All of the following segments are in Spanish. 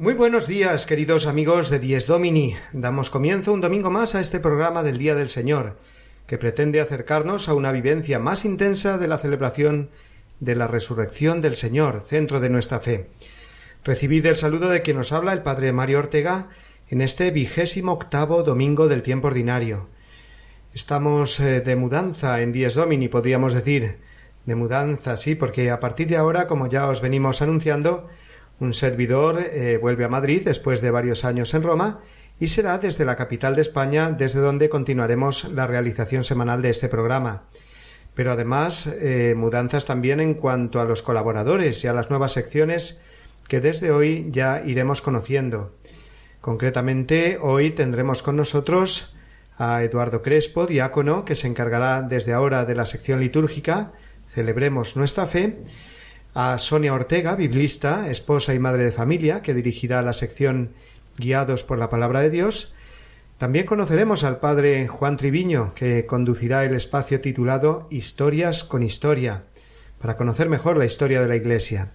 Muy buenos días, queridos amigos de Dies Domini. Damos comienzo un domingo más a este programa del Día del Señor, que pretende acercarnos a una vivencia más intensa de la celebración de la resurrección del Señor, centro de nuestra fe. Recibid el saludo de quien nos habla el Padre Mario Ortega en este vigésimo octavo domingo del tiempo ordinario. Estamos eh, de mudanza en Dies Domini, podríamos decir. De mudanza, sí, porque a partir de ahora, como ya os venimos anunciando, un servidor eh, vuelve a Madrid después de varios años en Roma y será desde la capital de España desde donde continuaremos la realización semanal de este programa. Pero además eh, mudanzas también en cuanto a los colaboradores y a las nuevas secciones que desde hoy ya iremos conociendo. Concretamente, hoy tendremos con nosotros a Eduardo Crespo, diácono, que se encargará desde ahora de la sección litúrgica Celebremos nuestra fe, a Sonia Ortega, biblista, esposa y madre de familia, que dirigirá la sección Guiados por la Palabra de Dios. También conoceremos al padre Juan Triviño, que conducirá el espacio titulado Historias con Historia, para conocer mejor la historia de la Iglesia.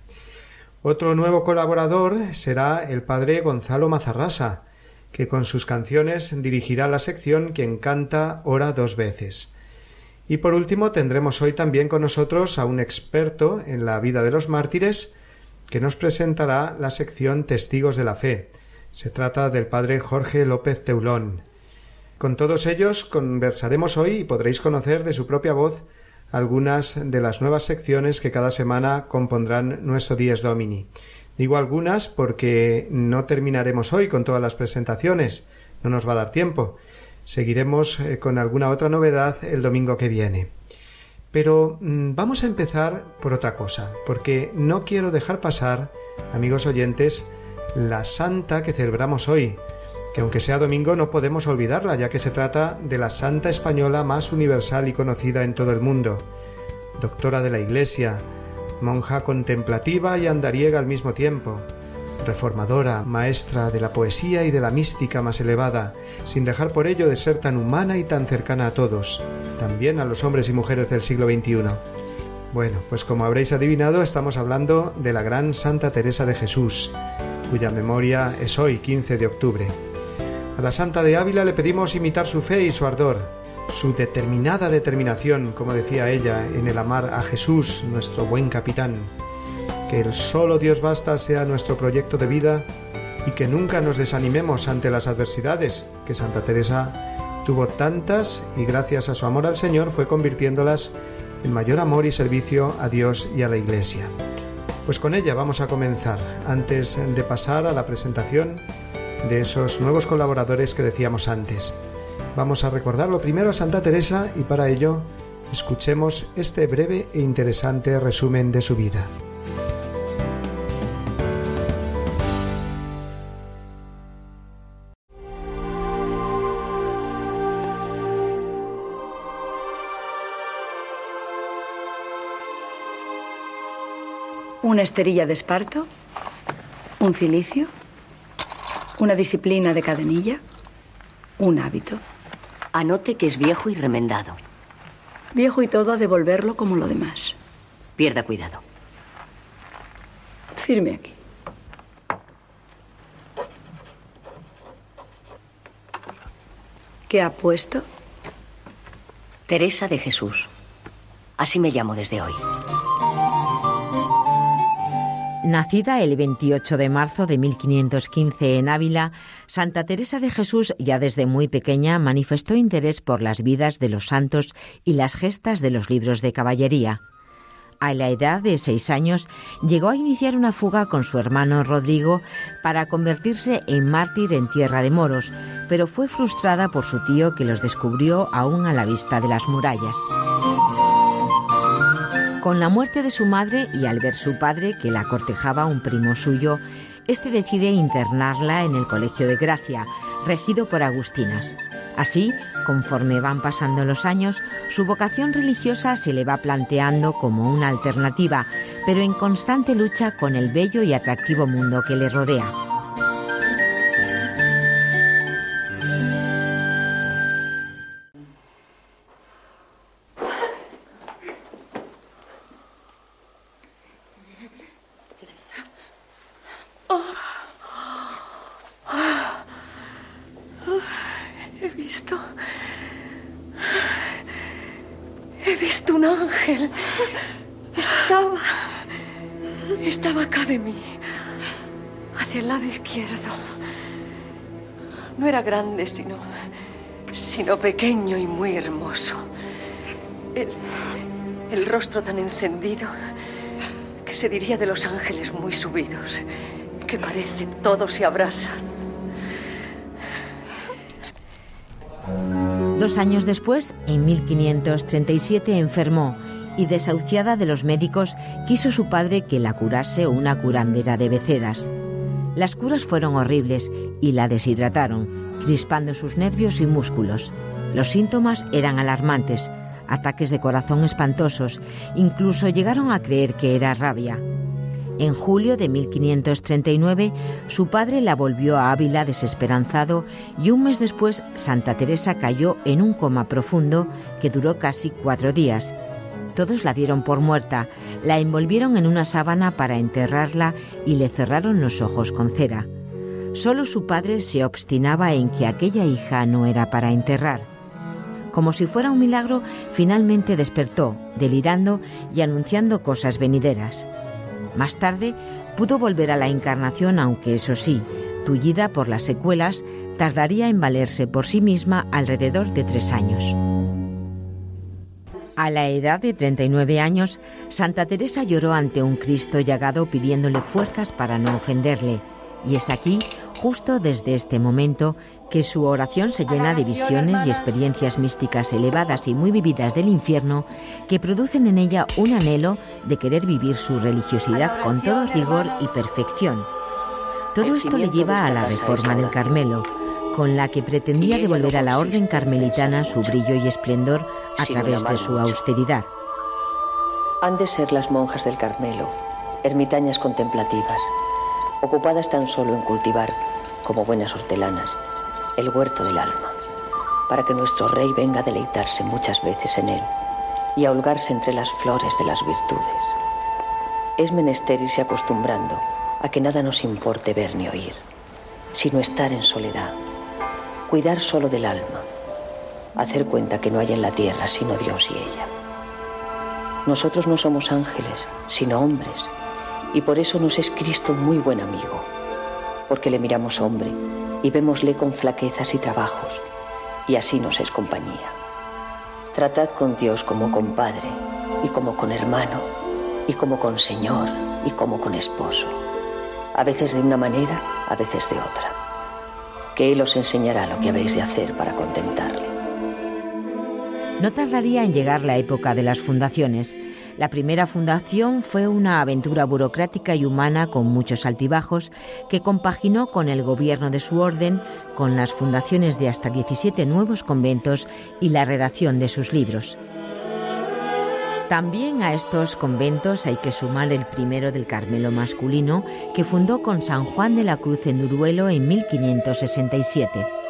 Otro nuevo colaborador será el padre Gonzalo Mazarrasa, que con sus canciones dirigirá la sección Quien canta ora dos veces. Y por último tendremos hoy también con nosotros a un experto en la vida de los mártires que nos presentará la sección Testigos de la Fe. Se trata del padre Jorge López Teulón. Con todos ellos conversaremos hoy y podréis conocer de su propia voz algunas de las nuevas secciones que cada semana compondrán nuestro Dies Domini. Digo algunas porque no terminaremos hoy con todas las presentaciones, no nos va a dar tiempo. Seguiremos eh, con alguna otra novedad el domingo que viene. Pero mm, vamos a empezar por otra cosa, porque no quiero dejar pasar, amigos oyentes, la santa que celebramos hoy, que aunque sea domingo no podemos olvidarla, ya que se trata de la santa española más universal y conocida en todo el mundo, doctora de la Iglesia, monja contemplativa y andariega al mismo tiempo, reformadora, maestra de la poesía y de la mística más elevada, sin dejar por ello de ser tan humana y tan cercana a todos, también a los hombres y mujeres del siglo XXI. Bueno, pues como habréis adivinado, estamos hablando de la gran Santa Teresa de Jesús, cuya memoria es hoy 15 de octubre. A la Santa de Ávila le pedimos imitar su fe y su ardor, su determinada determinación, como decía ella, en el amar a Jesús, nuestro buen capitán que el solo Dios basta sea nuestro proyecto de vida y que nunca nos desanimemos ante las adversidades, que Santa Teresa tuvo tantas y gracias a su amor al Señor fue convirtiéndolas en mayor amor y servicio a Dios y a la Iglesia. Pues con ella vamos a comenzar, antes de pasar a la presentación de esos nuevos colaboradores que decíamos antes. Vamos a recordarlo primero a Santa Teresa y para ello escuchemos este breve e interesante resumen de su vida. Una esterilla de esparto, un cilicio, una disciplina de cadenilla, un hábito. Anote que es viejo y remendado. Viejo y todo a devolverlo como lo demás. Pierda cuidado. Firme aquí. ¿Qué ha puesto? Teresa de Jesús. Así me llamo desde hoy. Nacida el 28 de marzo de 1515 en Ávila, Santa Teresa de Jesús ya desde muy pequeña manifestó interés por las vidas de los santos y las gestas de los libros de caballería. A la edad de seis años llegó a iniciar una fuga con su hermano Rodrigo para convertirse en mártir en tierra de moros, pero fue frustrada por su tío que los descubrió aún a la vista de las murallas. Con la muerte de su madre y al ver su padre que la cortejaba un primo suyo, este decide internarla en el Colegio de Gracia, regido por agustinas. Así, conforme van pasando los años, su vocación religiosa se le va planteando como una alternativa, pero en constante lucha con el bello y atractivo mundo que le rodea. Sino, sino pequeño y muy hermoso. El, el rostro tan encendido que se diría de los ángeles muy subidos, que parece todos se abrasan. Dos años después, en 1537, enfermó y desahuciada de los médicos, quiso su padre que la curase una curandera de beceras. Las curas fueron horribles y la deshidrataron, crispando sus nervios y músculos. Los síntomas eran alarmantes, ataques de corazón espantosos, incluso llegaron a creer que era rabia. En julio de 1539, su padre la volvió a Ávila desesperanzado y un mes después Santa Teresa cayó en un coma profundo que duró casi cuatro días todos la dieron por muerta, la envolvieron en una sábana para enterrarla y le cerraron los ojos con cera. Solo su padre se obstinaba en que aquella hija no era para enterrar. Como si fuera un milagro, finalmente despertó, delirando y anunciando cosas venideras. Más tarde pudo volver a la encarnación, aunque eso sí, tullida por las secuelas, tardaría en valerse por sí misma alrededor de tres años. A la edad de 39 años, Santa Teresa lloró ante un Cristo llagado pidiéndole fuerzas para no ofenderle. Y es aquí, justo desde este momento, que su oración se llena de visiones y experiencias místicas elevadas y muy vividas del infierno que producen en ella un anhelo de querer vivir su religiosidad con todo rigor y perfección. Todo esto le lleva a la reforma del Carmelo, con la que pretendía devolver a la orden carmelitana su brillo y esplendor a través de su austeridad. Han de ser las monjas del Carmelo, ermitañas contemplativas, ocupadas tan solo en cultivar, como buenas hortelanas, el huerto del alma, para que nuestro rey venga a deleitarse muchas veces en él y a holgarse entre las flores de las virtudes. Es menester irse acostumbrando a que nada nos importe ver ni oír, sino estar en soledad cuidar solo del alma, hacer cuenta que no hay en la tierra sino Dios y ella. Nosotros no somos ángeles, sino hombres, y por eso nos es Cristo muy buen amigo, porque le miramos hombre y vémosle con flaquezas y trabajos, y así nos es compañía. Tratad con Dios como con Padre, y como con hermano, y como con Señor, y como con esposo, a veces de una manera, a veces de otra que Él os enseñará lo que habéis de hacer para contentarle. No tardaría en llegar la época de las fundaciones. La primera fundación fue una aventura burocrática y humana con muchos altibajos que compaginó con el gobierno de su orden, con las fundaciones de hasta 17 nuevos conventos y la redacción de sus libros. También a estos conventos hay que sumar el primero del Carmelo masculino, que fundó con San Juan de la Cruz en Duruelo en 1567.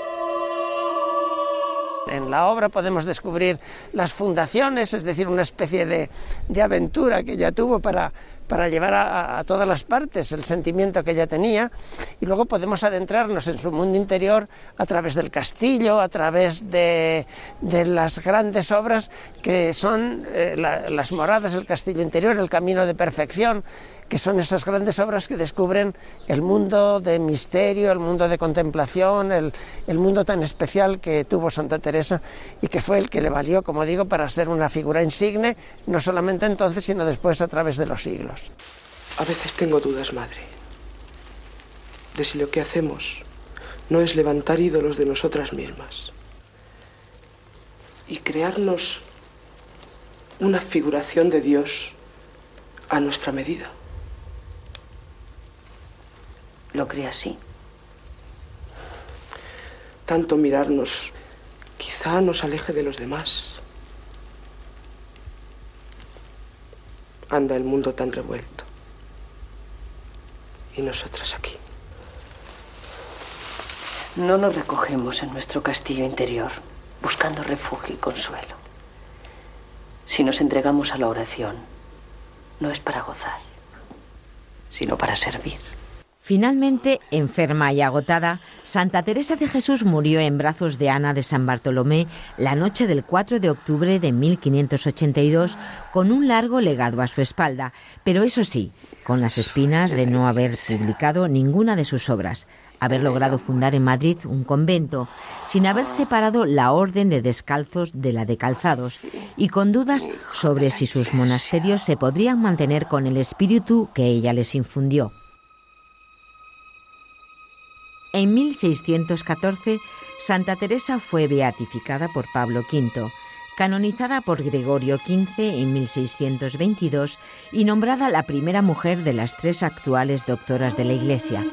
En la obra podemos descubrir las fundaciones, es decir, una especie de, de aventura que ella tuvo para para llevar a, todas las partes el sentimiento que ella tenía. Y luego podemos adentrarnos en su mundo interior a través del castillo, a través de, las grandes obras que son eh, las moradas del castillo interior, el camino de perfección, que son esas grandes obras que descubren el mundo de misterio, el mundo de contemplación, el, el, mundo tan especial que tuvo Santa Teresa y que fue el que le valió, como digo, para ser una figura insigne, no solamente entonces, sino después a través de los siglos. A veces tengo dudas, madre, de si lo que hacemos no es levantar ídolos de nosotras mismas y crearnos una figuración de Dios a nuestra medida. ¿Lo cree así? Tanto mirarnos quizá nos aleje de los demás. Anda el mundo tan revuelto. Y nosotras aquí. No nos recogemos en nuestro castillo interior, buscando refugio y consuelo. Si nos entregamos a la oración, no es para gozar, sino para servir. Finalmente, enferma y agotada, Santa Teresa de Jesús murió en brazos de Ana de San Bartolomé la noche del 4 de octubre de 1582 con un largo legado a su espalda, pero eso sí, con las espinas de no haber publicado ninguna de sus obras, haber logrado fundar en Madrid un convento, sin haber separado la orden de descalzos de la de calzados, y con dudas sobre si sus monasterios se podrían mantener con el espíritu que ella les infundió. En 1614, Santa Teresa fue beatificada por Pablo V, canonizada por Gregorio XV en 1622 y nombrada la primera mujer de las tres actuales doctoras de la Iglesia.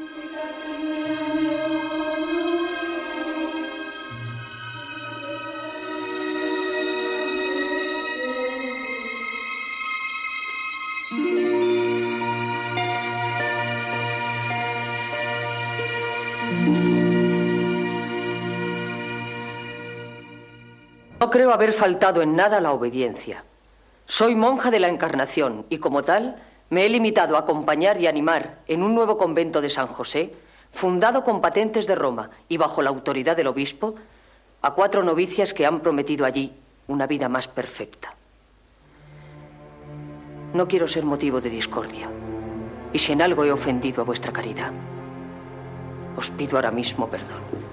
No creo haber faltado en nada a la obediencia. Soy monja de la Encarnación y como tal me he limitado a acompañar y animar en un nuevo convento de San José, fundado con patentes de Roma y bajo la autoridad del obispo, a cuatro novicias que han prometido allí una vida más perfecta. No quiero ser motivo de discordia. Y si en algo he ofendido a vuestra caridad, os pido ahora mismo perdón.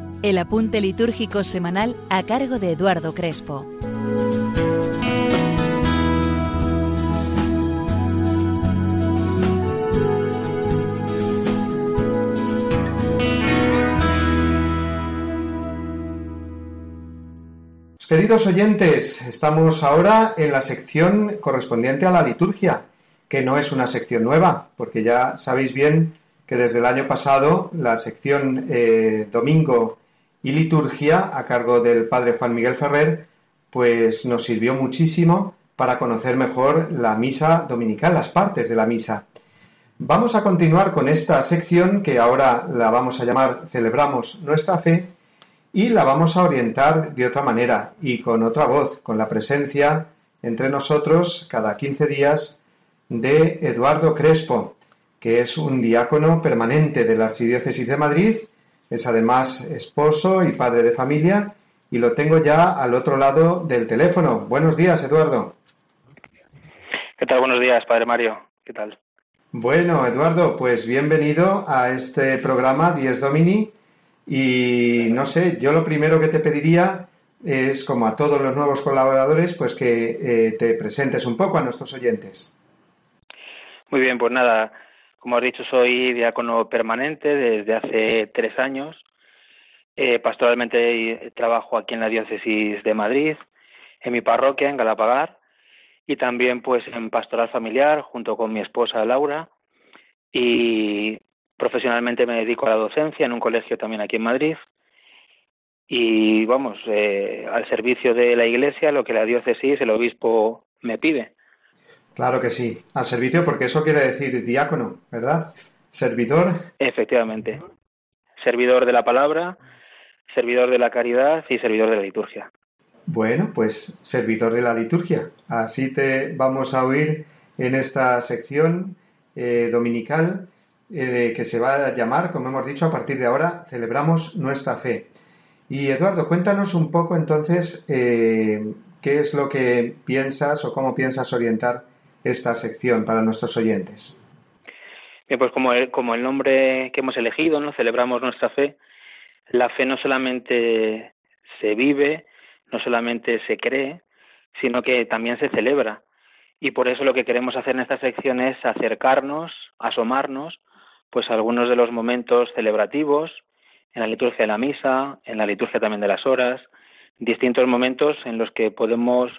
El apunte litúrgico semanal a cargo de Eduardo Crespo. Queridos oyentes, estamos ahora en la sección correspondiente a la liturgia, que no es una sección nueva, porque ya sabéis bien que desde el año pasado la sección eh, Domingo y Liturgia, a cargo del padre Juan Miguel Ferrer, pues nos sirvió muchísimo para conocer mejor la misa dominical, las partes de la misa. Vamos a continuar con esta sección que ahora la vamos a llamar Celebramos nuestra fe y la vamos a orientar de otra manera y con otra voz, con la presencia entre nosotros cada 15 días de Eduardo Crespo, que es un diácono permanente de la Archidiócesis de Madrid, es además esposo y padre de familia y lo tengo ya al otro lado del teléfono. Buenos días, Eduardo. ¿Qué tal? Buenos días, Padre Mario. ¿Qué tal? Bueno, Eduardo, pues bienvenido a este programa Dies Domini y no sé, yo lo primero que te pediría es, como a todos los nuevos colaboradores, pues que eh, te presentes un poco a nuestros oyentes. Muy bien, pues nada, como has dicho, soy diácono permanente desde hace tres años. Eh, pastoralmente trabajo aquí en la diócesis de Madrid, en mi parroquia, en Galapagar, y también pues en pastoral familiar junto con mi esposa Laura. Y Profesionalmente me dedico a la docencia en un colegio también aquí en Madrid y vamos, eh, al servicio de la Iglesia, lo que la diócesis, el obispo me pide. Claro que sí, al servicio porque eso quiere decir diácono, ¿verdad? Servidor. Efectivamente, servidor de la palabra, servidor de la caridad y servidor de la liturgia. Bueno, pues servidor de la liturgia. Así te vamos a oír en esta sección eh, dominical eh, que se va a llamar, como hemos dicho, a partir de ahora, Celebramos nuestra fe. Y Eduardo, cuéntanos un poco entonces eh, qué es lo que piensas o cómo piensas orientar esta sección para nuestros oyentes. Bien, pues como el, como el nombre que hemos elegido, ¿no? Celebramos nuestra fe. La fe no solamente se vive, no solamente se cree, sino que también se celebra. Y por eso lo que queremos hacer en esta sección es acercarnos, asomarnos, pues a algunos de los momentos celebrativos, en la liturgia de la misa, en la liturgia también de las horas, distintos momentos en los que podemos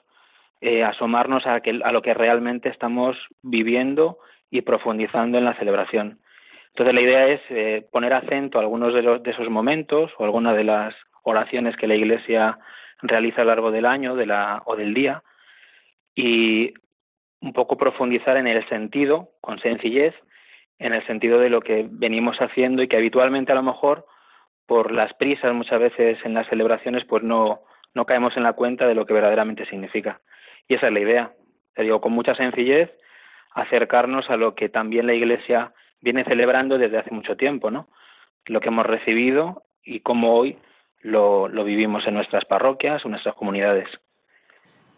eh, asomarnos a, a lo que realmente estamos viviendo y profundizando en la celebración. Entonces la idea es eh, poner acento a algunos de, los, de esos momentos o algunas de las oraciones que la Iglesia realiza a lo largo del año o del día y un poco profundizar en el sentido, con sencillez, en el sentido de lo que venimos haciendo y que habitualmente a lo mejor por las prisas muchas veces en las celebraciones pues no, no caemos en la cuenta de lo que verdaderamente significa. Y esa es la idea. Te digo, con mucha sencillez, acercarnos a lo que también la Iglesia viene celebrando desde hace mucho tiempo, ¿no? Lo que hemos recibido y cómo hoy lo, vivimos en nuestras parroquias, en nuestras comunidades.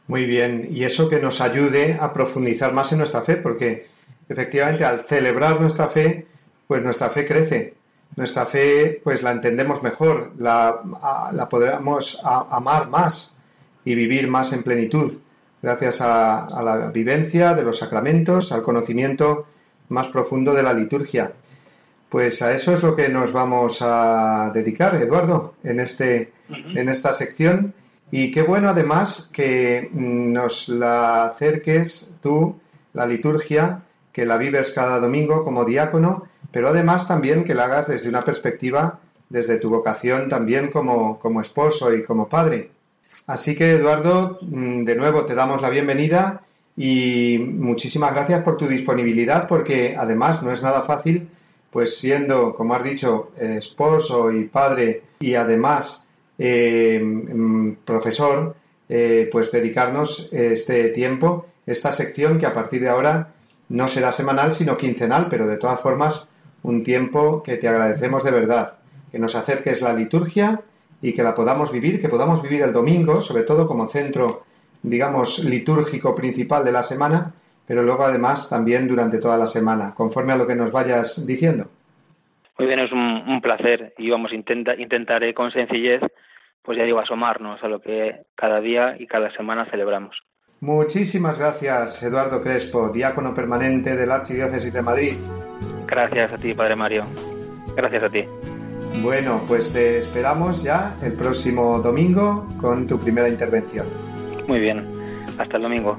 Muy bien, y eso que nos ayude a profundizar más en nuestra fe, porque efectivamente al celebrar nuestra fe, pues nuestra fe crece, nuestra fe pues la entendemos mejor, la podremos amar más y vivir más en plenitud, gracias a, a la vivencia de los sacramentos, al conocimiento más profundo de la liturgia. Pues a eso es lo que nos vamos a dedicar, Eduardo, en, este, en esta sección. Y qué bueno además que nos la acerques tú, la liturgia, que la vives cada domingo como diácono, pero además también que la hagas desde una perspectiva, desde tu vocación también como, como esposo y como padre. Así que, Eduardo, mm, de nuevo te damos la bienvenida y muchísimas gracias por tu disponibilidad, porque además no es nada fácil, pues siendo, como has dicho, esposo y padre y además eh, mm, profesor, eh, pues dedicarnos este tiempo, esta sección que a partir de ahora no será semanal, sino quincenal, pero de todas formas un tiempo que te agradecemos de verdad, que nos acerques la liturgia y que la podamos vivir, que podamos vivir el domingo, sobre todo como centro digamos, litúrgico principal de la semana, pero luego además también durante toda la semana, conforme a lo que nos vayas diciendo. Muy bien, es un, placer y vamos, intenta, intentaré con sencillez, pues ya digo, asomarnos a lo que cada día y cada semana celebramos. Muchísimas gracias, Eduardo Crespo, diácono permanente de la Archidiócesis de Madrid. Gracias a ti, Padre Mario. Gracias a ti. Bueno, pues te esperamos ya el próximo domingo con tu primera intervención. Muy bien. Hasta el domingo.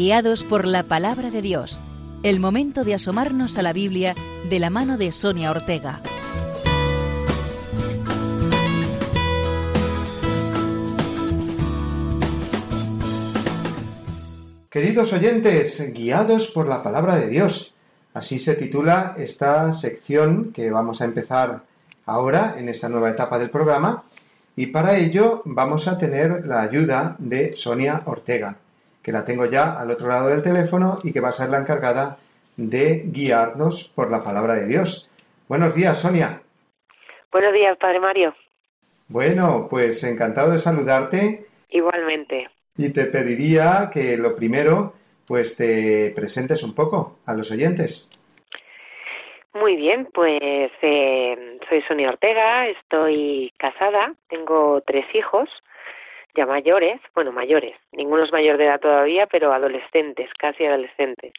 Guiados por la palabra de Dios. El momento de asomarnos a la Biblia de la mano de Sonia Ortega. Queridos oyentes, guiados por la palabra de Dios, Así se titula esta sección que vamos a empezar ahora en esta nueva etapa del programa y para ello vamos a tener la ayuda de Sonia Ortega, que la tengo ya al otro lado del teléfono y que va a ser la encargada de guiarnos por la palabra de Dios. Buenos días, Sonia. Buenos días, Padre Mario. Bueno, pues encantado de saludarte. Igualmente. Y te pediría que lo primero, pues te presentes un poco a los oyentes. Muy bien, pues eh, soy Sonia Ortega, estoy casada, tengo tres hijos, ya mayores, bueno, mayores, ninguno es mayor de edad todavía, pero adolescentes, casi adolescentes.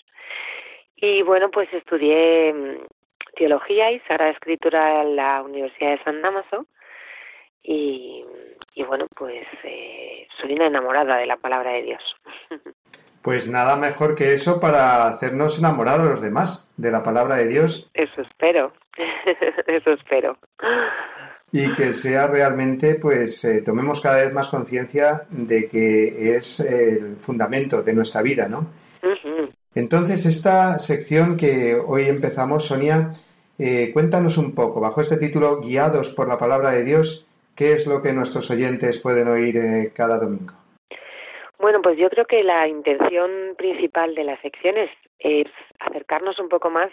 Y bueno, pues estudié mm, teología y Sagrada Escritura en la Universidad de San Damaso y, bueno, pues eh, soy una enamorada de la palabra de Dios. Pues nada mejor que eso para hacernos enamorar a los demás de la palabra de Dios. Eso espero, eso espero. Y que sea realmente, pues, eh, tomemos cada vez más conciencia de que es el fundamento de nuestra vida, ¿no? Entonces, esta sección que hoy empezamos, Sonia, eh, cuéntanos un poco, bajo este título, Guiados por la palabra de Dios, ¿qué es lo que nuestros oyentes pueden oír eh, cada domingo? Bueno, pues yo creo que la intención principal de la sección es, acercarnos un poco más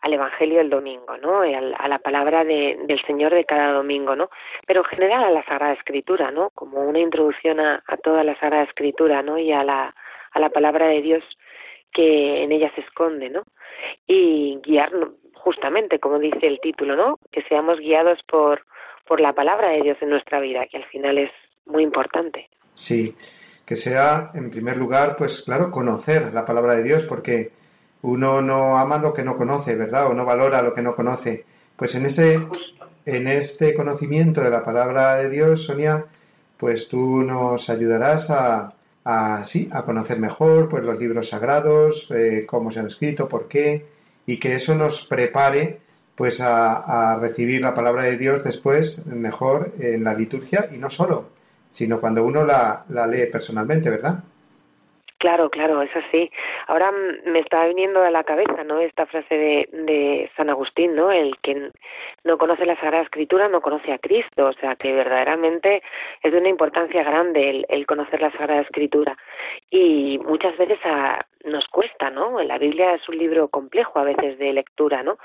al Evangelio del domingo, ¿no? A la palabra del Señor de cada domingo, ¿no? Pero en general a la Sagrada Escritura, ¿no? Como una introducción a, toda la Sagrada Escritura, ¿no? Y a la, a la palabra de Dios que en ella se esconde, ¿no? Y guiarnos, justamente, como dice el título, ¿no? Que seamos guiados por, por la palabra de Dios en nuestra vida, que al final es muy importante. Sí que sea, en primer lugar, pues claro, conocer la palabra de Dios, porque uno no ama lo que no conoce, ¿verdad? O no valora lo que no conoce. Pues en ese, en este conocimiento de la palabra de Dios, Sonia, pues tú nos ayudarás a, sí, a conocer mejor pues los libros sagrados, eh, cómo se han escrito, por qué, y que eso nos prepare pues a, a recibir la palabra de Dios después mejor en la liturgia y no solo sino cuando uno la lee personalmente, ¿verdad? Claro, claro, es así. Ahora me está viniendo a la cabeza, ¿no? Esta frase de, de San Agustín, ¿no? El que no conoce la Sagrada Escritura no conoce a Cristo, o sea que verdaderamente es de una importancia grande el, el conocer la Sagrada Escritura y muchas veces nos cuesta, ¿no? La Biblia es un libro complejo a veces de lectura, ¿no?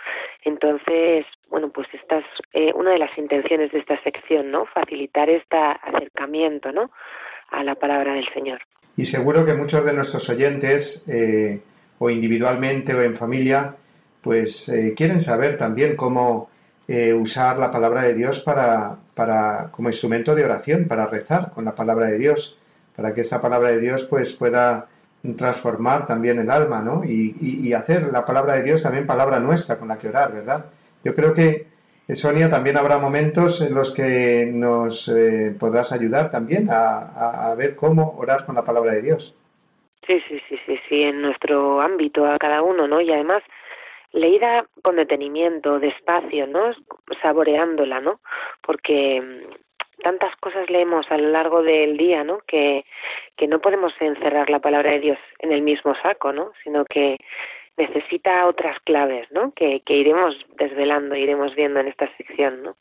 Entonces, bueno, pues esta es eh, una de las intenciones de esta sección, ¿no? Facilitar este acercamiento, ¿no? A la palabra del Señor. Y seguro que muchos de nuestros oyentes, eh, o individualmente o en familia, pues eh, quieren saber también cómo eh, usar la palabra de Dios para, para, como instrumento de oración, para rezar con la palabra de Dios, para que esa palabra de Dios pues pueda transformar también el alma, ¿no? Y, y, y hacer la palabra de Dios también palabra nuestra con la que orar, ¿verdad? Yo creo que Sonia, también habrá momentos en los que nos eh, podrás ayudar también a, ver cómo orar con la palabra de Dios. Sí, sí, sí, sí, sí, en nuestro ámbito a cada uno, ¿no? Y además leída con detenimiento, despacio, ¿no? Saboreándola, ¿no? Porque mm, tantas cosas leemos a lo largo del día, ¿no? Que, que no podemos encerrar la palabra de Dios en el mismo saco, ¿no? Sino que necesita otras claves, ¿no? Que, iremos desvelando, iremos viendo en esta sección, ¿no?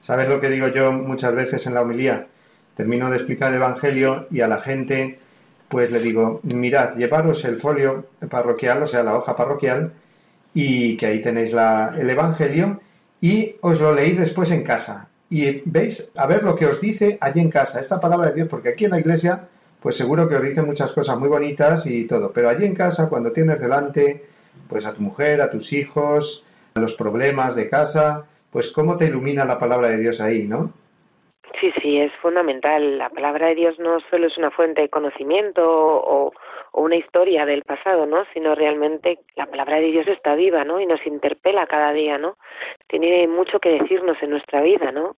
¿Sabes lo que digo yo muchas veces en la homilía? Termino de explicar el Evangelio y a la gente pues le digo, mirad, llevaros el folio parroquial, o sea, la hoja parroquial, y que ahí tenéis la, el Evangelio, y os lo leéis después en casa. Y veis, a ver lo que os dice allí en casa, esta palabra de Dios, porque aquí en la iglesia, pues seguro que os dice muchas cosas muy bonitas y todo, pero allí en casa, cuando tienes delante pues a tu mujer, a tus hijos, a los problemas de casa, pues cómo te ilumina la palabra de Dios ahí, ¿no? Sí, sí, es fundamental. La palabra de Dios no solo es una fuente de conocimiento o, o, una historia del pasado, ¿no? Sino realmente la palabra de Dios está viva, ¿no? Y nos interpela cada día, ¿no? Tiene mucho que decirnos en nuestra vida, ¿no?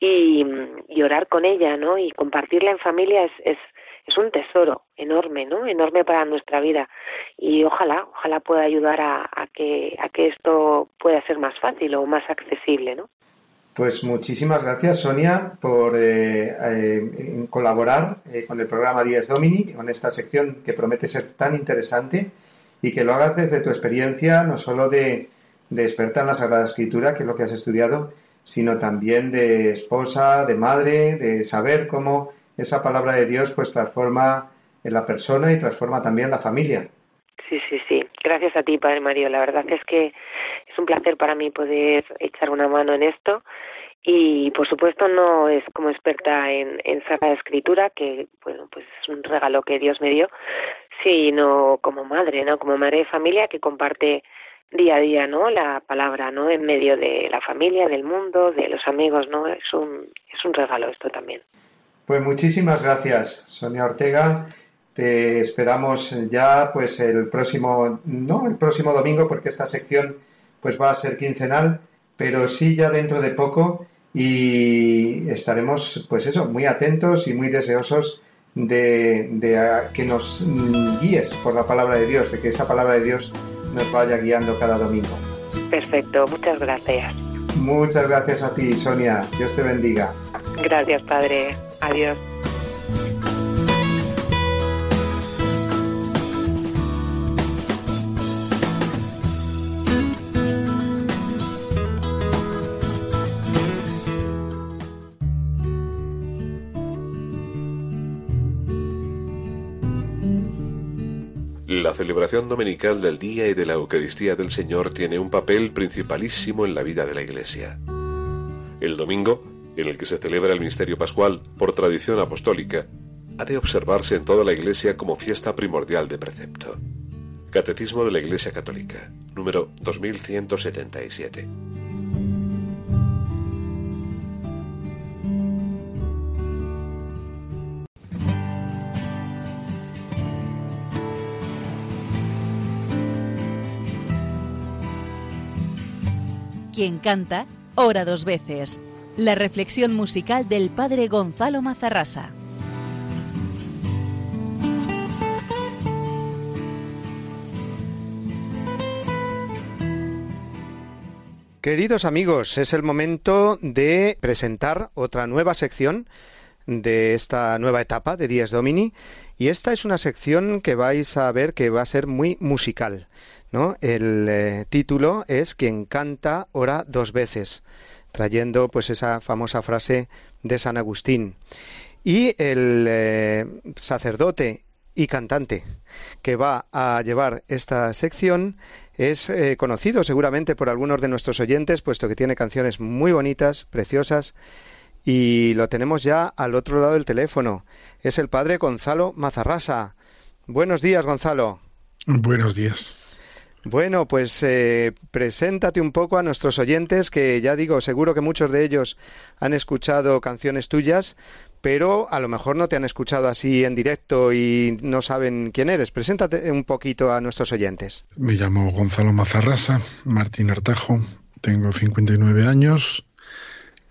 Y, y orar con ella, ¿no? Y compartirla en familia es, es, es un tesoro enorme, ¿no? Enorme para nuestra vida y ojalá, ojalá pueda ayudar a, que a que esto pueda ser más fácil o más accesible, ¿no? Pues muchísimas gracias, Sonia, por eh, eh, colaborar eh, con el programa Díaz Domini, con esta sección que promete ser tan interesante. y que lo hagas desde tu experiencia, no solo de, de experta en la Sagrada Escritura, que es lo que has estudiado, sino también de esposa, de madre, de saber cómo esa palabra de Dios pues transforma en la persona y transforma también la familia. Sí, sí, sí. Gracias a ti, Padre Mario. La verdad es que es un placer para mí poder echar una mano en esto y por supuesto no es como experta en, en Sagrada Escritura, que bueno, pues es un regalo que Dios me dio, sino como madre, ¿no? Como madre de familia que comparte día a día, ¿no? La palabra, ¿no? En medio de la familia, del mundo, de los amigos, ¿no? Es un, es un regalo esto también. Pues muchísimas gracias, Sonia Ortega. Te esperamos ya, pues el próximo, no el próximo domingo, porque esta sección, pues va a ser quincenal, pero sí ya dentro de poco y estaremos, pues eso, muy atentos y muy deseosos de, de que nos guíes por la palabra de Dios, de que esa palabra de Dios nos vaya guiando cada domingo. Perfecto, muchas gracias. Muchas gracias a ti, Sonia. Dios te bendiga. Gracias, Padre. Adiós. La celebración dominical del Día y de la Eucaristía del Señor tiene un papel principalísimo en la vida de la Iglesia. El domingo, en el que se celebra el misterio pascual por tradición apostólica, ha de observarse en toda la Iglesia como fiesta primordial de precepto. Catecismo de la Iglesia Católica, número 2177. Quien canta, ora dos veces. La reflexión musical del padre Gonzalo Mazarrasa. Queridos amigos, es el momento de presentar otra nueva sección de esta nueva etapa de Dies Domini y esta es una sección que vais a ver que va a ser muy musical. ¿no? El eh, título es Quien canta ora dos veces, trayendo pues esa famosa frase de San Agustín. Y el eh, sacerdote y cantante que va a llevar esta sección es eh, conocido seguramente por algunos de nuestros oyentes, puesto que tiene canciones muy bonitas, preciosas, y lo tenemos ya al otro lado del teléfono. Es el padre Gonzalo Mazarrasa. Buenos días, Gonzalo. Buenos días. Bueno, pues eh, preséntate un poco a nuestros oyentes, que ya digo, seguro que muchos de ellos han escuchado canciones tuyas, pero a lo mejor no te han escuchado así en directo y no saben quién eres. Preséntate un poquito a nuestros oyentes. Me llamo Gonzalo Mazarrasa, Martín Artajo, tengo 59 años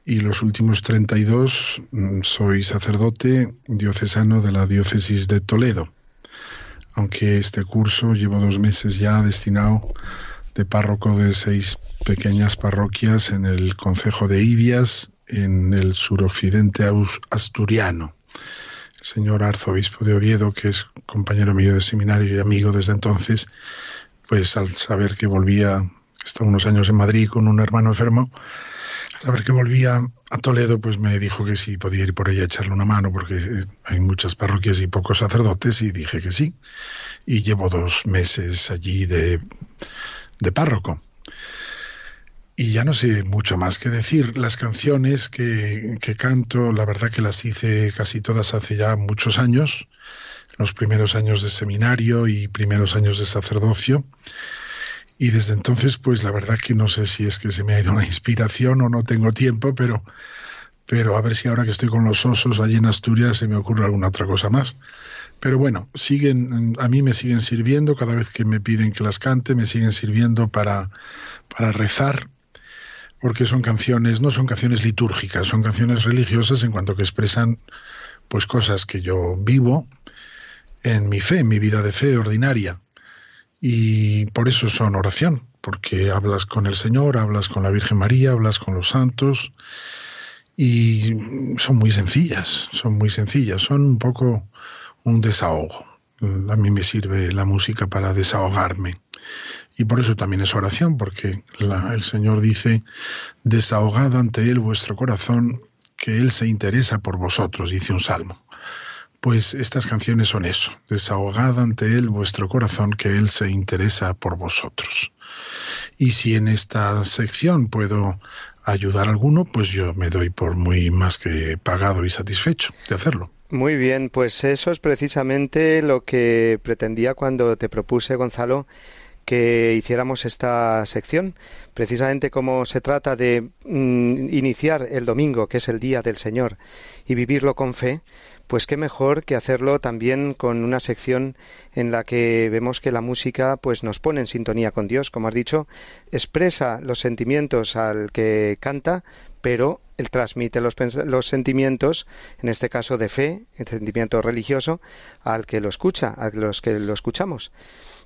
y los últimos 32 mm, soy sacerdote diocesano de la diócesis de Toledo aunque este curso llevo dos meses ya destinado de párroco de seis pequeñas parroquias en el concejo de Ibias, en el suroccidente asturiano. El señor arzobispo de Oviedo, que es compañero mío de seminario y amigo desde entonces, pues al saber que volvía, estaba unos años en Madrid con un hermano enfermo, a ver que volvía a Toledo, pues me dijo que sí podía ir por ella a echarle una mano, porque hay muchas parroquias y pocos sacerdotes, y dije que sí. Y llevo dos meses allí de, de párroco. Y ya no sé mucho más que decir. Las canciones que canto, la verdad que las hice casi todas hace ya muchos años, los primeros años de seminario y primeros años de sacerdocio. Y desde entonces, pues la verdad que no sé si es que se me ha ido una inspiración o no tengo tiempo, pero, pero a ver si ahora que estoy con los osos allí en Asturias se me ocurre alguna otra cosa más. Pero bueno, siguen, a mí me siguen sirviendo cada vez que me piden que las cante, me siguen sirviendo para, para rezar, porque son canciones, no son canciones litúrgicas, son canciones religiosas en cuanto que expresan pues cosas que yo vivo en mi fe, en mi vida de fe ordinaria y por eso son oración, porque hablas con el Señor, hablas con la Virgen María, hablas con los santos y son muy sencillas, son muy sencillas, son un poco un desahogo. A mí me sirve la música para desahogarme. Y por eso también es oración, porque el Señor dice, desahogad ante Él vuestro corazón, que Él se interesa por vosotros, dice un salmo. Pues estas canciones son eso, desahogad ante Él vuestro corazón, que Él se interesa por vosotros. Y si en esta sección puedo ayudar a alguno, pues yo me doy por muy más que pagado y satisfecho de hacerlo. Muy bien, pues eso es precisamente lo que pretendía cuando te propuse, Gonzalo, que hiciéramos esta sección, precisamente como se trata de mm, iniciar el domingo, que es el día del Señor, y vivirlo con fe, pues qué mejor que hacerlo también con una sección en la que vemos que la música pues nos pone en sintonía con Dios, como has dicho, expresa los sentimientos al que canta, pero él transmite los, los, sentimientos, en este caso de fe, el sentimiento religioso, al que lo escucha, a los que lo escuchamos.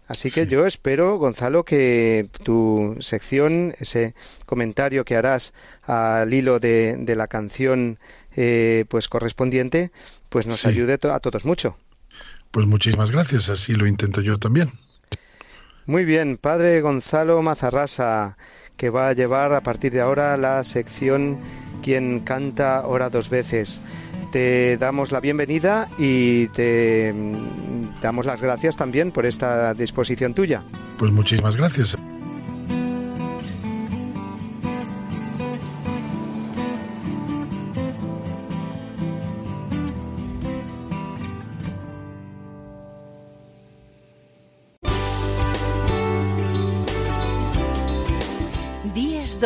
Así que yo espero, Gonzalo, que tu sección, ese comentario que harás al hilo de, la canción eh, pues correspondiente, pues nos ayude a todos mucho. Pues muchísimas gracias, así lo intento yo también. Muy bien, padre Gonzalo Mazarrasa, que va a llevar a partir de ahora la sección Quien canta ora dos veces te damos la bienvenida y te mm, damos las gracias también por esta disposición tuya. Pues muchísimas gracias.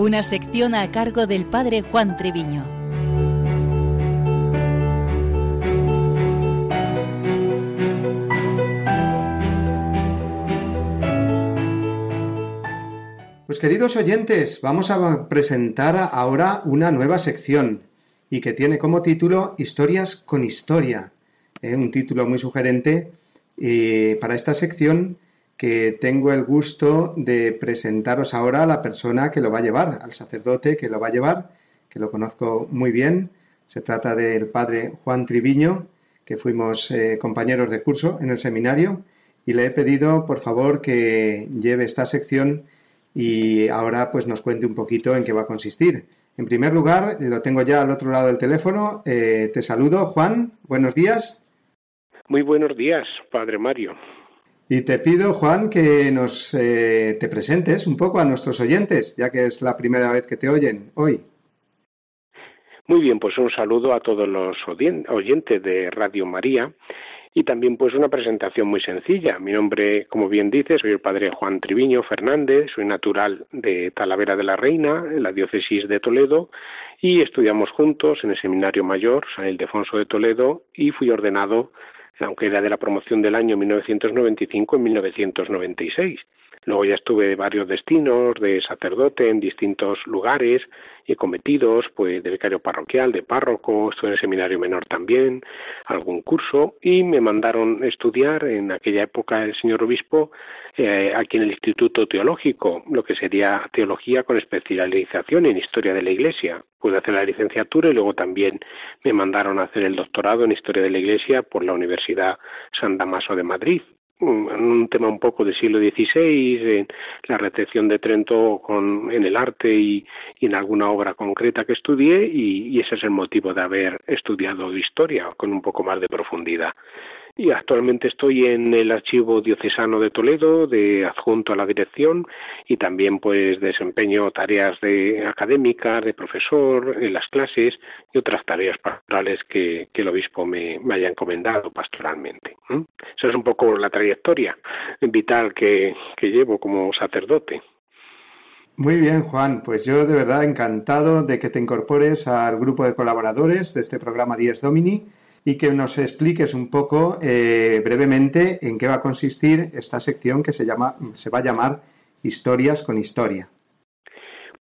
Una sección a cargo del padre Juan Treviño. queridos oyentes, vamos a presentar ahora una nueva sección y que tiene como título Historias con Historia. Eh, un título muy sugerente eh, para esta sección que tengo el gusto de presentaros ahora a la persona que lo va a llevar, al sacerdote que lo va a llevar, que lo conozco muy bien. Se trata del padre Juan Triviño, que fuimos eh, compañeros de curso en el seminario, y le he pedido, por favor, que lleve esta sección y ahora pues nos cuente un poquito en qué va a consistir. En primer lugar, lo tengo ya al otro lado del teléfono. Eh, te saludo, Juan. Buenos días. Muy buenos días, Padre Mario. Y te pido, Juan, que nos eh, te presentes un poco a nuestros oyentes, ya que es la primera vez que te oyen hoy. Muy bien, pues un saludo a todos los oyentes de Radio María y también pues una presentación muy sencilla. Mi nombre, como bien dice, soy el padre Juan Triviño Fernández, soy natural de Talavera de la Reina, en la diócesis de Toledo, y estudiamos juntos en el Seminario Mayor San Ildefonso de Toledo y fui ordenado, aunque era de la promoción del año 1995, en 1996. Luego ya estuve de varios destinos de sacerdote en distintos lugares y cometidos, pues de becario parroquial, de párroco, estuve en el seminario menor también, algún curso y me mandaron estudiar en aquella época el señor obispo eh, aquí en el Instituto Teológico, lo que sería teología con especialización en historia de la Iglesia. Pude hacer la licenciatura y luego también me mandaron a hacer el doctorado en historia de la Iglesia por la Universidad San Damaso de Madrid un tema un poco del siglo XVI, en la recepción de Trento con, en el arte y, en alguna obra concreta que estudié y, ese es el motivo de haber estudiado historia con un poco más de profundidad y actualmente estoy en el archivo diocesano de Toledo, de adjunto a la dirección y también pues desempeño tareas de académicas, de profesor en las clases y otras tareas pastorales que, el obispo me, haya encomendado pastoralmente. Esa es un poco la trayectoria vital que, que llevo como sacerdote. Muy bien, Juan. Pues yo de verdad encantado de que te incorpores al grupo de colaboradores de este programa Dies Domini y que nos expliques un poco eh, brevemente en qué va a consistir esta sección que se, llama, se va a llamar Historias con Historia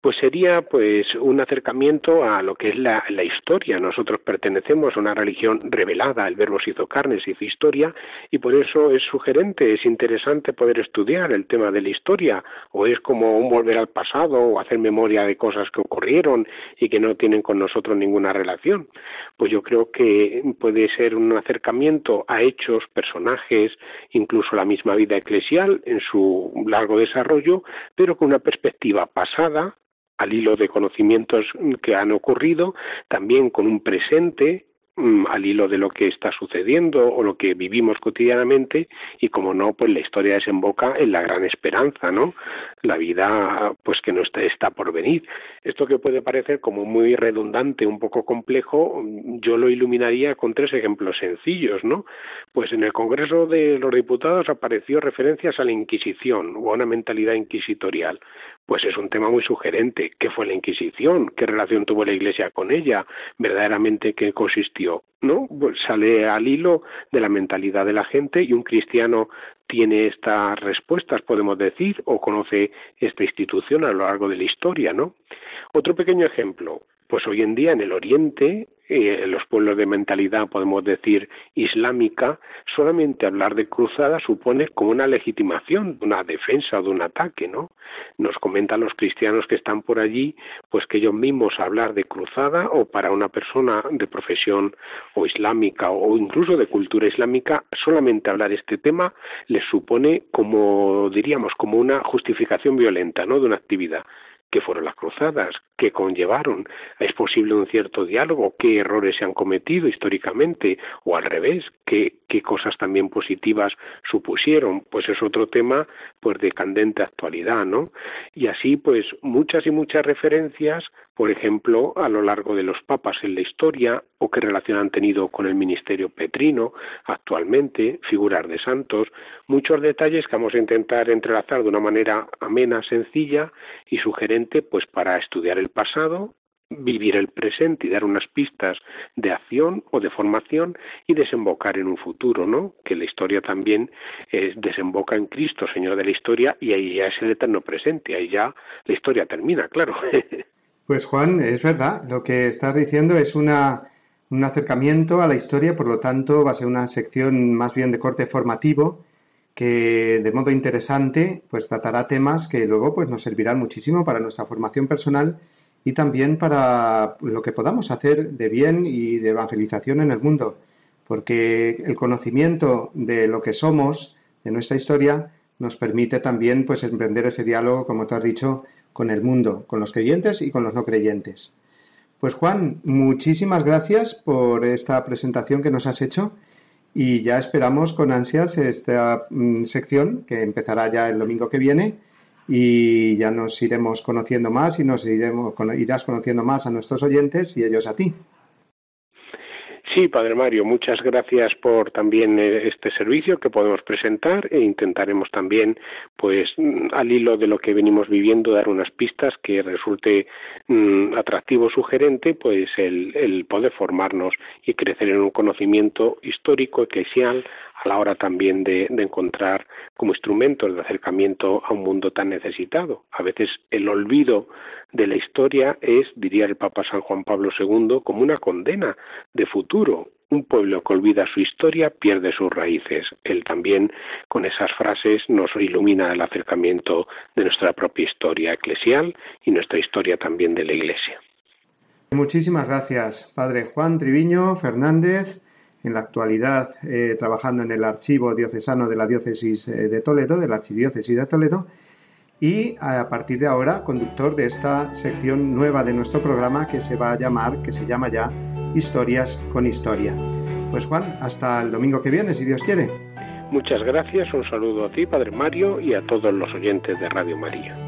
pues sería pues un acercamiento a lo que es la, historia. Nosotros pertenecemos a una religión revelada, el verbo se hizo carne, se hizo historia, y por eso es sugerente, es interesante poder estudiar el tema de la historia, o es como un volver al pasado, o hacer memoria de cosas que ocurrieron y que no tienen con nosotros ninguna relación. Pues yo creo que puede ser un acercamiento a hechos, personajes, incluso la misma vida eclesial en su largo desarrollo, pero con una perspectiva pasada, al hilo de conocimientos que han ocurrido, también con un presente Mm, al hilo de lo que está sucediendo o lo que vivimos cotidianamente y como no pues la historia desemboca en la gran esperanza no la vida pues que no está, está por venir. Esto que puede parecer como muy redundante un poco complejo yo lo iluminaría con tres ejemplos sencillos no pues en el Congreso de los Diputados apareció referencias a la Inquisición o a una mentalidad inquisitorial pues es un tema muy sugerente. ¿Qué fue la Inquisición? ¿Qué relación tuvo la Iglesia con ella? ¿Verdaderamente qué consistió? ¿No? Pues sale al hilo de la mentalidad de la gente y un cristiano tiene estas respuestas, podemos decir, o conoce esta institución a lo largo de la historia, ¿no? Otro pequeño ejemplo, pues hoy en día en el Oriente eh, los pueblos de mentalidad, podemos decir, islámica, solamente hablar de cruzada supone como una legitimación, una defensa, de un ataque, ¿no? Nos comentan los cristianos que están por allí, pues que ellos mismos hablar de cruzada o para una persona de profesión o islámica o incluso de cultura islámica, solamente hablar este tema les supone como, diríamos, como una justificación violenta, ¿no? De una actividad qué fueron las cruzadas, qué conllevaron, es posible un cierto diálogo, qué errores se han cometido históricamente o al revés, qué, qué cosas también positivas supusieron, pues es otro tema pues de candente actualidad, ¿no? Y así pues muchas y muchas referencias, por ejemplo, a lo largo de los papas en la historia o qué relación han tenido con el ministerio petrino actualmente, figuras de santos, muchos detalles que vamos a intentar entrelazar de una manera amena, sencilla y sugerente pues para estudiar el pasado vivir el presente y dar unas pistas de acción o de formación y desembocar en un futuro, ¿no? Que la historia también es, desemboca en Cristo, Señor de la historia, y ahí ya es el eterno presente, ahí ya la historia termina, claro. Pues Juan, es verdad, lo que estás diciendo es una, un acercamiento a la historia, por lo tanto va a ser una sección más bien de corte formativo que de modo interesante pues tratará temas que luego pues nos servirán muchísimo para nuestra formación personal y también para lo que podamos hacer de bien y de evangelización en el mundo, porque el conocimiento de lo que somos, de nuestra historia, nos permite también pues emprender ese diálogo, como tú has dicho, con el mundo, con los creyentes y con los no creyentes. Pues Juan, muchísimas gracias por esta presentación que nos has hecho y ya esperamos con ansias esta mm, sección que empezará ya el domingo que viene y ya nos iremos conociendo más y nos iremos, irás conociendo más a nuestros oyentes y ellos a ti. Sí, Padre Mario, muchas gracias por también eh, este servicio que podemos presentar e intentaremos también, pues, mm, al hilo de lo que venimos viviendo, dar unas pistas que resulte mm, atractivo, sugerente, pues el, el poder formarnos y crecer en un conocimiento histórico, eclesial, a la hora también de, encontrar como instrumentos de acercamiento a un mundo tan necesitado. A veces el olvido de la historia es, diría el Papa San Juan Pablo II, como una condena de futuro. Un pueblo que olvida su historia pierde sus raíces. Él también, con esas frases, nos ilumina el acercamiento de nuestra propia historia eclesial y nuestra historia también de la Iglesia. Muchísimas gracias, Padre Juan Triviño Fernández en la actualidad eh, trabajando en el archivo diocesano de la diócesis eh, de Toledo, de la archidiócesis de Toledo, y a partir de ahora conductor de esta sección nueva de nuestro programa que se va a llamar, que se llama ya Historias con Historia. Pues Juan, hasta el domingo que viene, si Dios quiere. Muchas gracias, un saludo a ti, Padre Mario, y a todos los oyentes de Radio María.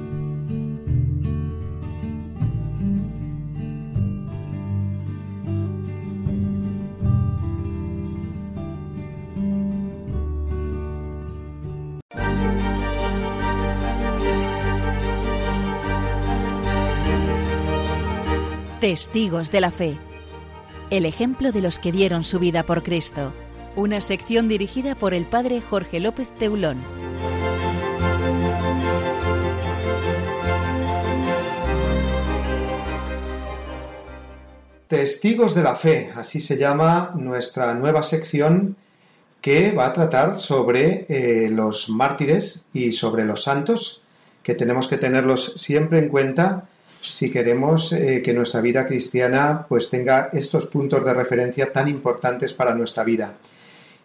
Testigos de la Fe. El ejemplo de los que dieron su vida por Cristo. Una sección dirigida por el padre Jorge López Teulón. Testigos de la Fe, así se llama nuestra nueva sección que va a tratar sobre eh, los mártires y sobre los santos, que tenemos que tenerlos siempre en cuenta si queremos eh, que nuestra vida cristiana pues tenga estos puntos de referencia tan importantes para nuestra vida.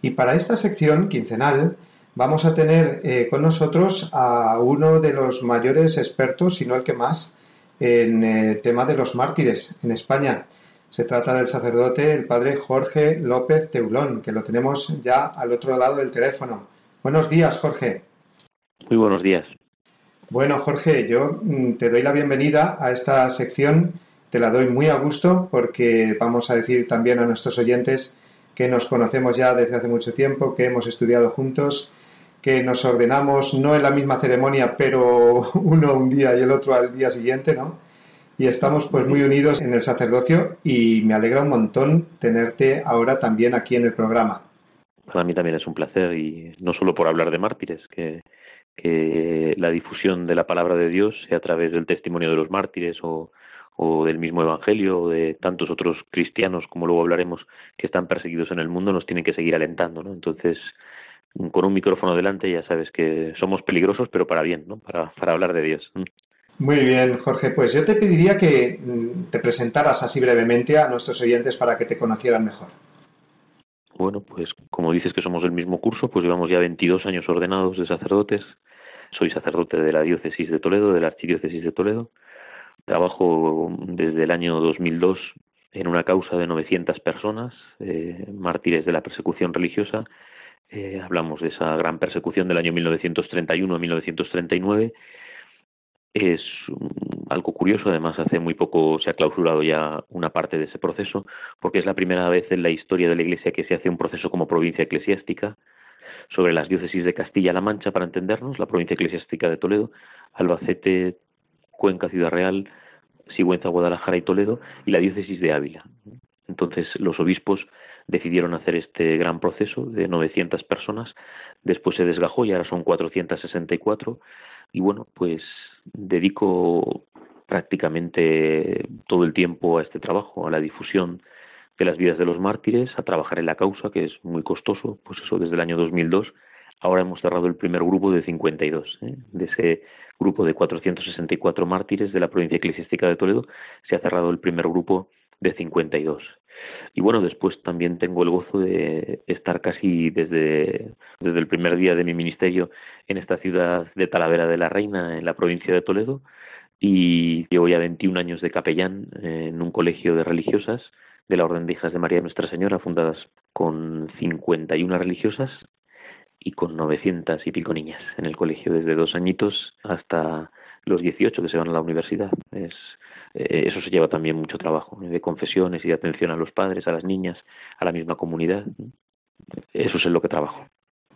Y para esta sección quincenal vamos a tener eh, con nosotros a uno de los mayores expertos, si no el que más, en el eh, tema de los mártires en España. Se trata del sacerdote, el padre Jorge López Teulón, que lo tenemos ya al otro lado del teléfono. Buenos días, Jorge. Muy buenos días. Bueno, Jorge, yo mm, te doy la bienvenida a esta sección. Te la doy muy a gusto porque vamos a decir también a nuestros oyentes que nos conocemos ya desde hace mucho tiempo, que hemos estudiado juntos, que nos ordenamos no en la misma ceremonia, pero uno un día y el otro al día siguiente, ¿no? Y estamos pues muy unidos en el sacerdocio y me alegra un montón tenerte ahora también aquí en el programa. Para mí también es un placer y no solo por hablar de mártires, que que la difusión de la palabra de Dios, sea a través del testimonio de los mártires o, del mismo Evangelio o de tantos otros cristianos, como luego hablaremos, que están perseguidos en el mundo, nos tienen que seguir alentando. ¿no? Entonces, con un micrófono delante ya sabes que somos peligrosos, pero para bien, ¿no? para, para hablar de Dios. Muy bien, Jorge. Pues yo te pediría que mm, te presentaras así brevemente a nuestros oyentes para que te conocieran mejor. Bueno, pues como dices que somos del mismo curso, pues llevamos ya 22 años ordenados de sacerdotes. Soy sacerdote de la diócesis de Toledo, de la archidiócesis de Toledo. Trabajo desde el año 2002 en una causa de 900 personas, eh, mártires de la persecución religiosa. Eh, hablamos de esa gran persecución del año 1931 a 1939 es algo curioso, además hace muy poco se ha clausurado ya una parte de ese proceso, porque es la primera vez en la historia de la Iglesia que se hace un proceso como provincia eclesiástica sobre las diócesis de Castilla-La Mancha, para entendernos, la provincia eclesiástica de Toledo, Albacete, Cuenca, Ciudad Real, Sigüenza, Guadalajara y Toledo, y la diócesis de Ávila. Entonces los obispos decidieron hacer este gran proceso de 900 personas, después se desgajó y ahora son 464 y bueno, pues dedico prácticamente todo el tiempo a este trabajo, a la difusión de las vidas de los mártires, a trabajar en la causa, que es muy costoso, pues eso desde el año 2002. Ahora hemos cerrado el primer grupo de 52. ¿eh? De ese grupo de 464 mártires de la provincia eclesiástica de Toledo, se ha cerrado el primer grupo de 52. Y bueno, después también tengo el gozo de estar casi desde, desde el primer día de mi ministerio en esta ciudad de Talavera de la Reina, en la provincia de Toledo, y llevo ya 21 años de capellán en un colegio de religiosas de la Orden de Hijas de María Nuestra Señora, fundadas con 51 religiosas y con 900 y pico niñas en el colegio, desde dos añitos hasta los 18 que se van a la universidad. Es, eso se lleva también mucho trabajo, de confesiones y de atención a los padres, a las niñas, a la misma comunidad. Eso es en lo que trabajo.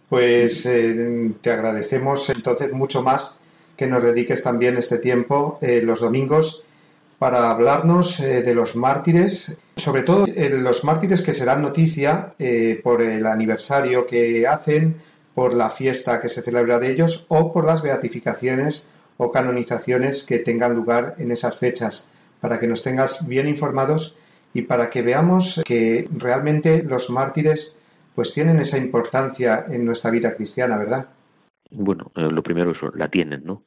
Pues eh, te agradecemos entonces mucho más que nos dediques también este tiempo eh, los domingos para hablarnos de los mártires, sobre todo los mártires que serán noticia por el aniversario que hacen, por la fiesta que se celebra de ellos o por las beatificaciones o canonizaciones que tengan lugar en esas fechas, para que nos tengas bien informados y para que veamos que realmente los mártires pues tienen esa importancia en nuestra vida cristiana, ¿verdad? Bueno, eh, lo primero es la tienen, ¿no?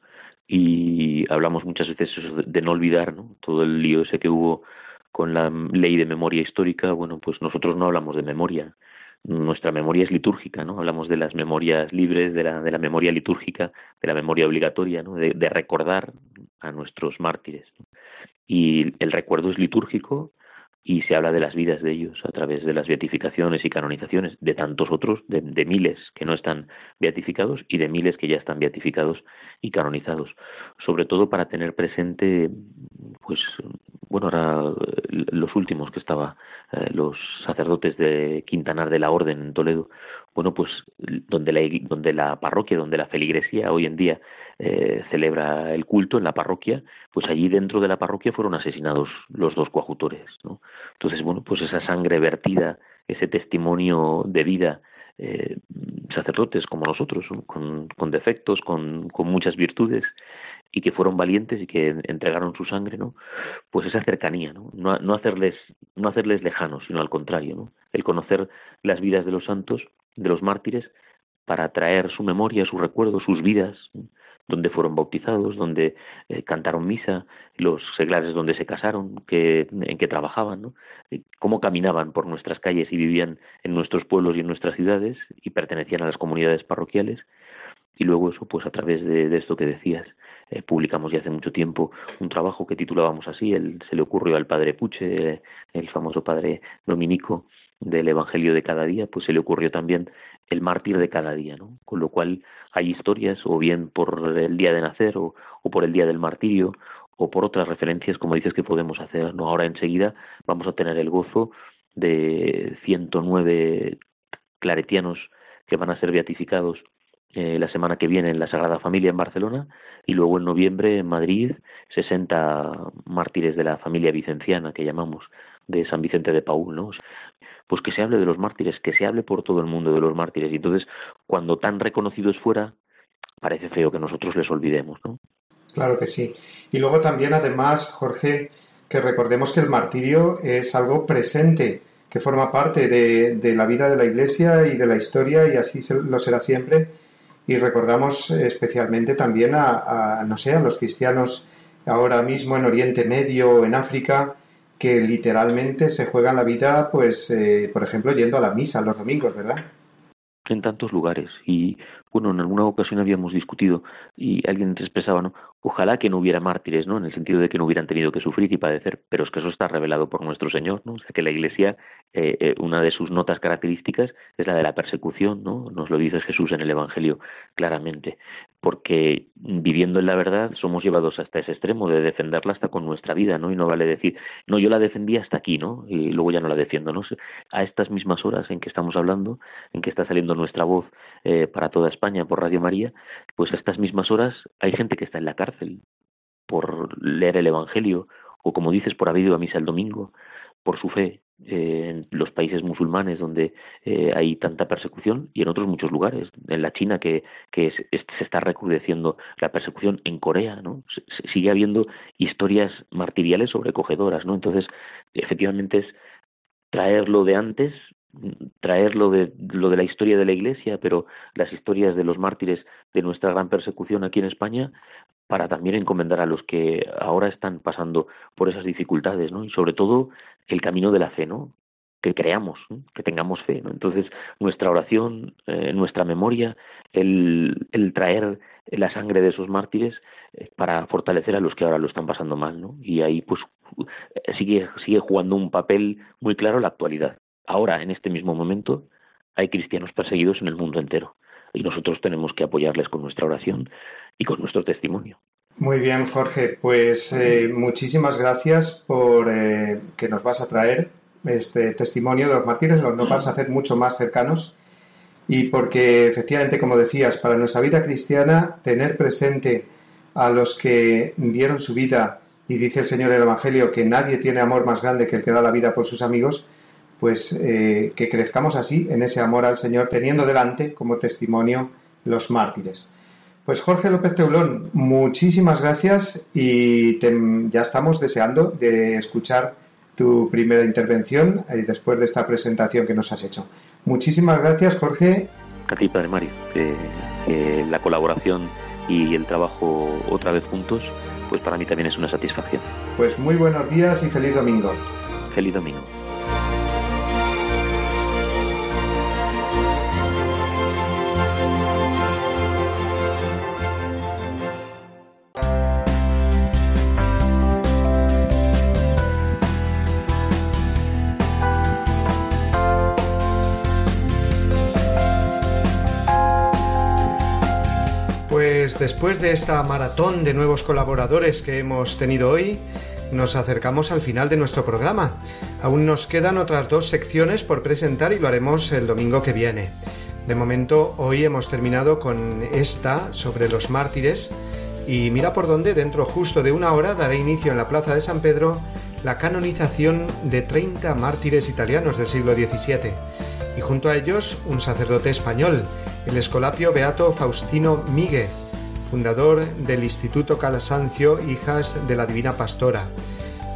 Y hablamos muchas veces de no olvidar, ¿no? Todo el lío ese que hubo con la ley de memoria histórica, bueno, pues nosotros no hablamos de memoria, nuestra memoria es litúrgica, ¿no? Hablamos de las memorias libres, de la, de la memoria litúrgica, de la memoria obligatoria, ¿no? De, recordar a nuestros mártires. Y el recuerdo es litúrgico y se habla de las vidas de ellos a través de las beatificaciones y canonizaciones de tantos otros, de, miles que no están beatificados y de miles que ya están beatificados y canonizados, sobre todo para tener presente, pues, bueno, ahora eh, los últimos que estaba, eh, los sacerdotes de Quintanar de la Orden en Toledo, bueno, pues donde la, donde la parroquia, donde la feligresía hoy en día eh, celebra el culto en la parroquia, pues allí dentro de la parroquia fueron asesinados los dos coadjutores, ¿no? Entonces, bueno, pues esa sangre vertida, ese testimonio de vida, eh, sacerdotes como nosotros, con, con defectos, con, con, muchas virtudes, y que fueron valientes y que entregaron su sangre, ¿no? Pues esa cercanía, ¿no? No, no hacerles, no hacerles lejanos, sino al contrario, ¿no? El conocer las vidas de los santos, de los mártires, para traer su memoria, su recuerdo, sus vidas, donde fueron bautizados, donde eh, cantaron misa, los seglares donde se casaron, que, en que trabajaban, ¿no? cómo caminaban por nuestras calles y vivían en nuestros pueblos y en nuestras ciudades y pertenecían a las comunidades parroquiales. Y luego eso, pues a través de, esto que decías, eh, publicamos ya hace mucho tiempo un trabajo que titulábamos así, el, se le ocurrió al padre Puche, el famoso padre dominico del Evangelio de cada día, pues se le ocurrió también el mártir de cada día, ¿no? Con lo cual hay historias, o bien por el día de nacer, o, por el día del martirio, o por otras referencias, como dices, que podemos hacer, ¿no? Ahora enseguida vamos a tener el gozo de 109 claretianos que van a ser beatificados eh, la semana que viene en la Sagrada Familia en Barcelona y luego en noviembre en Madrid 60 mártires de la familia vicenciana que llamamos de San Vicente de Paul, ¿no? Pues que se hable de los mártires, que se hable por todo el mundo de los mártires. Y entonces, cuando tan reconocidos fuera, parece feo que nosotros les olvidemos, ¿no? Claro que sí. Y luego también, además, Jorge, que recordemos que el martirio es algo presente, que forma parte de, la vida de la Iglesia y de la historia, y así lo será siempre. Y recordamos especialmente también a, a, no sé, a los cristianos ahora mismo en Oriente Medio, en África, que literalmente se juegan la vida, pues, eh, por ejemplo, yendo a la misa los domingos, ¿verdad? En tantos lugares. Y bueno, en alguna ocasión habíamos discutido y alguien expresaba, ¿no? Ojalá que no hubiera mártires, ¿no? En el sentido de que no hubieran tenido que sufrir y padecer, pero es que eso está revelado por nuestro Señor, ¿no? O sea, que la Iglesia, eh, eh, una de sus notas características es la de la persecución, ¿no? Nos lo dice Jesús en el Evangelio claramente, porque viviendo en la verdad somos llevados hasta ese extremo de defenderla hasta con nuestra vida, ¿no? Y no vale decir, no, yo la defendí hasta aquí, ¿no? Y luego ya no la defiendo, ¿no? A estas mismas horas en que estamos hablando, en que está saliendo nuestra voz eh, para toda España por Radio María, pues a estas mismas horas hay gente que está en la cárcel por leer el Evangelio, o como dices, por haber ido a misa el domingo, por su fe eh, en los países musulmanes donde eh, hay tanta persecución y en otros muchos lugares. En la China que, que se está recrudeciendo la persecución, en Corea, ¿no? sigue habiendo historias martiriales sobrecogedoras, ¿no? Entonces, efectivamente es traerlo de antes, traerlo de lo de la historia de la Iglesia, pero las historias de los mártires de nuestra gran persecución aquí en España, para también encomendar a los que ahora están pasando por esas dificultades, ¿no? Y sobre todo el camino de la fe, ¿no? Que creamos, que tengamos fe, ¿no? Entonces, nuestra oración, eh, nuestra memoria, el, el, traer la sangre de esos mártires eh, para fortalecer a los que ahora lo están pasando mal, ¿no? Y ahí, pues, sigue, sigue jugando un papel muy claro la actualidad. Ahora, en este mismo momento, hay cristianos perseguidos en el mundo entero y nosotros tenemos que apoyarles con nuestra oración y con nuestro testimonio. Muy bien, Jorge. Pues eh, muchísimas gracias por eh, que nos vas a traer este testimonio de los mártires, nos vas a hacer mucho más cercanos y porque efectivamente, como decías, para nuestra vida cristiana, tener presente a los que dieron su vida y dice el Señor en el Evangelio que nadie tiene amor más grande que el que da la vida por sus amigos, pues eh, que crezcamos así en ese amor al Señor, teniendo delante como testimonio los mártires. Pues Jorge López Teulón, muchísimas gracias y ya estamos deseando de escuchar tu primera intervención eh, después de esta presentación que nos has hecho. Muchísimas gracias, Jorge. A ti, Padre Mario, la colaboración y el trabajo otra vez juntos, pues para mí también es una satisfacción. Pues muy buenos días y feliz domingo. Feliz domingo. Pues después de esta maratón de nuevos colaboradores que hemos tenido hoy, nos acercamos al final de nuestro programa. Aún nos quedan otras dos secciones por presentar y lo haremos el domingo que viene. De momento, hoy hemos terminado con esta sobre los mártires y mira por dónde, dentro justo de una hora, dará inicio en la Plaza de San Pedro la canonización de 30 mártires italianos del siglo XVII y junto a ellos un sacerdote español, el escolapio Beato Faustino Míguez, fundador del Instituto Calasancio Hijas de la Divina Pastora.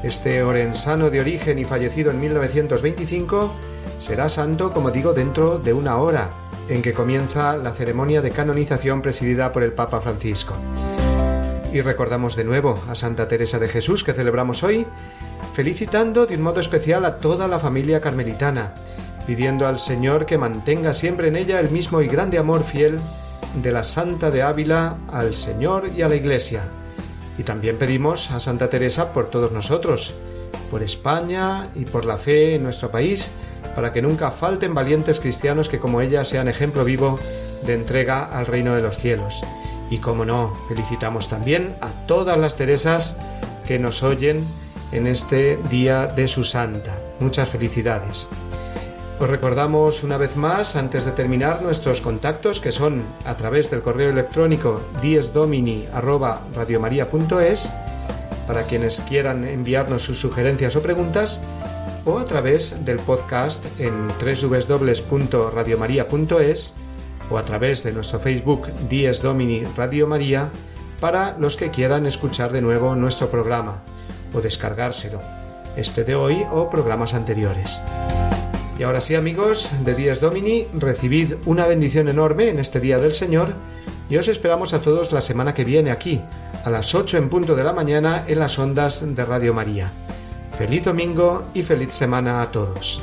Este orensano de origen y fallecido en 1925 será santo, como digo, dentro de una hora, en que comienza la ceremonia de canonización presidida por el Papa Francisco. Y recordamos de nuevo a Santa Teresa de Jesús que celebramos hoy, felicitando de un modo especial a toda la familia carmelitana, pidiendo al Señor que mantenga siempre en ella el mismo y grande amor fiel de la Santa de Ávila al Señor y a la Iglesia. Y también pedimos a Santa Teresa por todos nosotros, por España y por la fe en nuestro país, para que nunca falten valientes cristianos que como ella sean ejemplo vivo de entrega al reino de los cielos. Y como no, felicitamos también a todas las Teresas que nos oyen en este día de su santa. Muchas felicidades. Os recordamos una vez más, antes de terminar, nuestros contactos que son a través del correo electrónico diesdomini.radiomaria.es para quienes quieran enviarnos sus sugerencias o preguntas o a través del podcast en www.radiomaria.es o a través de nuestro Facebook Dies Domini Radio María para los que quieran escuchar de nuevo nuestro programa o descargárselo, este de hoy o programas anteriores. Y ahora sí amigos de Dies Domini, recibid una bendición enorme en este Día del Señor y os esperamos a todos la semana que viene aquí, a las 8 en punto de la mañana en las ondas de Radio María. Feliz domingo y feliz semana a todos.